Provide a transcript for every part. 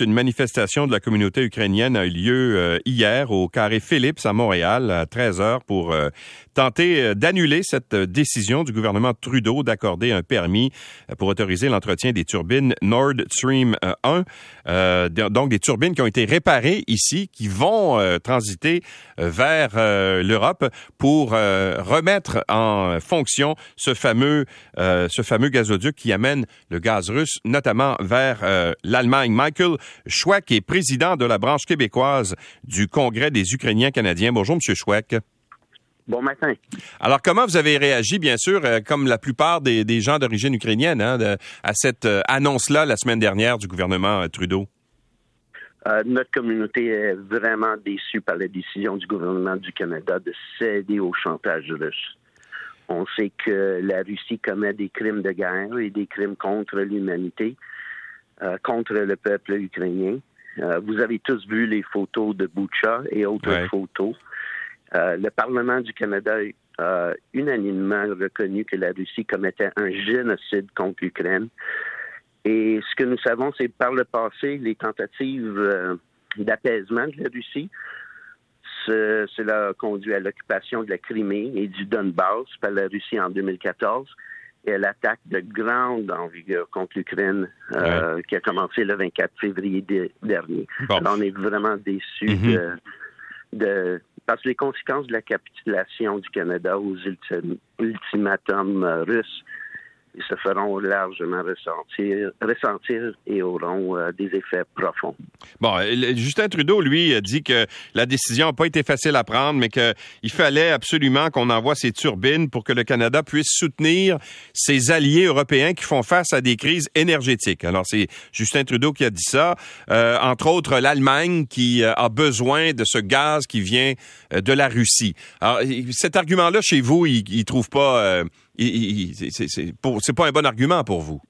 Une manifestation de la communauté ukrainienne a eu lieu euh, hier au Carré Phillips à Montréal à 13 heures pour euh, tenter euh, d'annuler cette décision du gouvernement Trudeau d'accorder un permis pour autoriser l'entretien des turbines Nord Stream 1. donc des turbines qui ont été réparées ici, qui vont transiter vers l'Europe pour remettre en fonction ce fameux, ce fameux gazoduc qui amène le gaz russe, notamment vers l'Allemagne. Michael Chouac est président de la branche québécoise du Congrès des Ukrainiens canadiens. Bonjour, M. Chouac. Bon matin. Alors, comment vous avez réagi, bien sûr, euh, comme la plupart des, gens d'origine ukrainienne, hein, à cette euh, annonce-là la semaine dernière du gouvernement euh, Trudeau? notre communauté est vraiment déçue par la décision du gouvernement du Canada de céder au chantage russe. On sait que la Russie commet des crimes de guerre et des crimes contre l'humanité. Euh, contre le peuple ukrainien. Euh, vous avez tous vu les photos de Boucha et autres photos. Euh, le Parlement du Canada a unanimement reconnu que la Russie commettait un génocide contre l'Ukraine. Et ce que nous savons, c'est par le passé, les tentatives d'apaisement de la Russie, cela a conduit à l'occupation de la Crimée et du Donbass par la Russie en 2014 et l'attaque de grande envergure contre l'Ukraine euh, qui a commencé le 24 février dernier. on est vraiment déçus mm-hmm. de, parce que les conséquences de la capitulation du Canada aux ultimatums russes ils se feront largement ressentir, et auront euh, des effets profonds. Bon, Justin Trudeau, lui, a dit que la décision n'a pas été facile à prendre, mais qu'il fallait absolument qu'on envoie ces turbines pour que le Canada puisse soutenir ses alliés européens qui font face à des crises énergétiques. Alors, c'est Justin Trudeau qui a dit ça. Euh, entre autres, l'Allemagne qui euh, a besoin de ce gaz qui vient de la Russie. Alors, cet argument-là, chez vous, il ne trouve pas c'est pas un bon argument pour vous?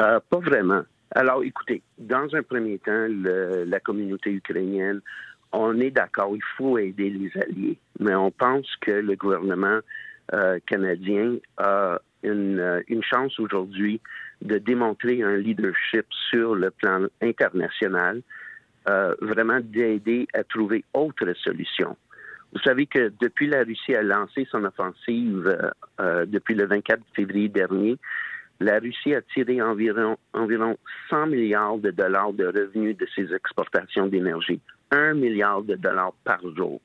Euh, pas vraiment. Alors, écoutez, dans un premier temps, la communauté ukrainienne, on est d'accord, il faut aider les alliés, mais on pense que le gouvernement euh, canadien a une, une chance aujourd'hui de démontrer un leadership sur le plan international, euh, vraiment d'aider à trouver autres solutions. Vous savez que depuis la Russie a lancé son offensive euh, euh, depuis le 24 février dernier, la Russie a tiré environ, environ 100 milliards de dollars de revenus de ses exportations d'énergie. Un milliard de dollars par jour.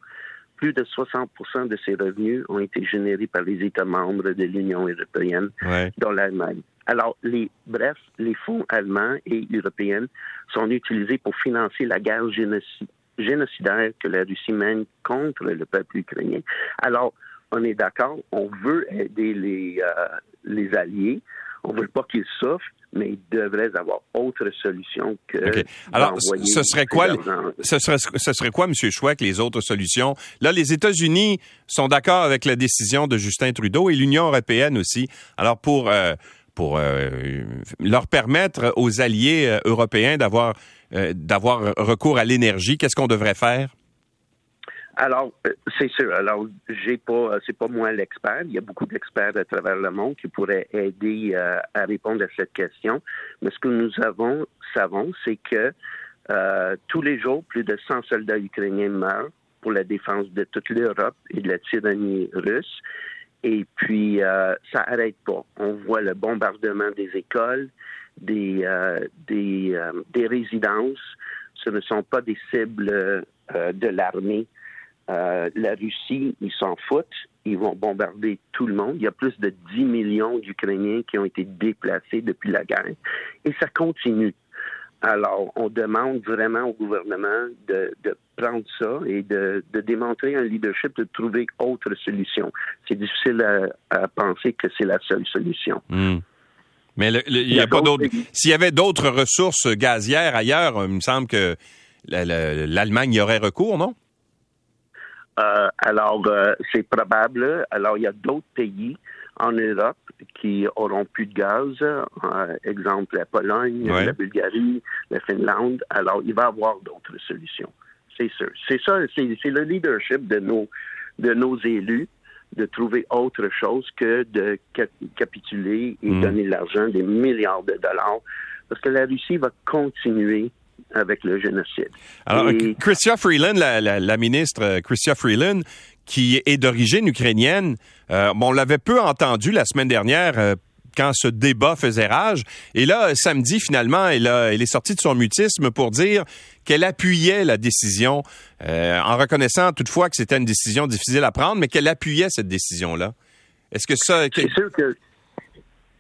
Plus de 60 de ces revenus ont été générés par les États membres de l'Union européenne, dont l'Allemagne. Alors, les, bref, les fonds allemands et européens sont utilisés pour financer la guerre génocide génocidaire que la Russie mène contre le peuple ukrainien. Alors, on est d'accord, on veut aider les, euh, les alliés, on ne veut pas qu'ils souffrent, mais ils devraient avoir autre solution que. Alors, ce serait quoi, ce serait, ce serait quoi, M. Chouac, les autres solutions? Là, les États-Unis sont d'accord avec la décision de Justin Trudeau et l'Union européenne aussi. Alors, pour, euh, pour euh, leur permettre aux alliés européens d'avoir euh, d'avoir recours à l'énergie. Qu'est-ce qu'on devrait faire? Alors, euh, c'est sûr. Alors, j'ai pas, euh, c'est pas moi l'expert. Il y a beaucoup d'experts à travers le monde qui pourraient aider à répondre à cette question. Mais ce que nous avons, savons, c'est que tous les jours, plus de 100 soldats ukrainiens meurent pour la défense de toute l'Europe et de la tyrannie russe. Et puis, ça n'arrête pas. On voit le bombardement des écoles, des, euh, des, euh, des, résidences. Ce ne sont pas des cibles euh, de l'armée. la Russie, ils s'en foutent. Ils vont bombarder tout le monde. Il y a plus de 10 millions d'Ukrainiens qui ont été déplacés depuis la guerre. Et ça continue. Alors, on demande vraiment au gouvernement de, de prendre ça et de, de, démontrer un leadership, de trouver autre solutions. C'est difficile à, penser que c'est la seule solution. Hmm. Mais il n'y a, pas d'autres. S'il y avait d'autres ressources gazières ailleurs, il me semble que l'Allemagne y aurait recours, non? Euh, alors, euh, c'est probable. Alors, il y a d'autres pays en Europe qui auront plus de gaz. Euh, exemple, la Pologne, la Bulgarie, la Finlande. Alors, il va y avoir d'autres solutions. C'est sûr. C'est ça, c'est le leadership de nos, de nos élus de trouver autre chose que de capituler et mm. donner l'argent, des milliards de dollars parce que la Russie va continuer avec le génocide. Alors, Chrystia Freeland, la, ministre euh, Chrystia Freeland, qui est d'origine ukrainienne, euh, on l'avait peu entendu la semaine dernière euh, quand ce débat faisait rage. Et là, samedi, finalement, elle, elle est sortie de son mutisme pour dire qu'elle appuyait la décision, en reconnaissant toutefois que c'était une décision difficile à prendre, mais qu'elle appuyait cette décision-là. Est-ce que ça... C'est sûr que...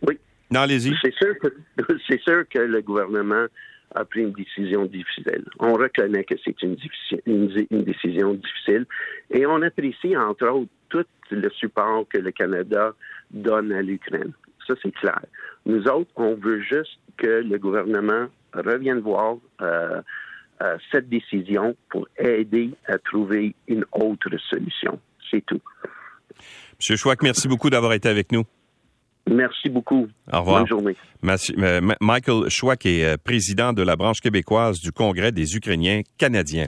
Oui. Non, allez-y. C'est sûr, que, c'est sûr que le gouvernement a pris une décision difficile. On reconnaît que c'est une, une, décision difficile et on apprécie, entre autres, tout le support que le Canada donne à l'Ukraine. Ça, c'est clair. Nous autres, on veut juste que le gouvernement revienne voir euh, euh, cette décision pour aider à trouver une autre solution. C'est tout. Monsieur Chouac, merci beaucoup d'avoir été avec nous. Merci beaucoup. Au revoir. Bonne journée. Euh, Michael Schwack est président de la branche québécoise du Congrès des Ukrainiens canadiens.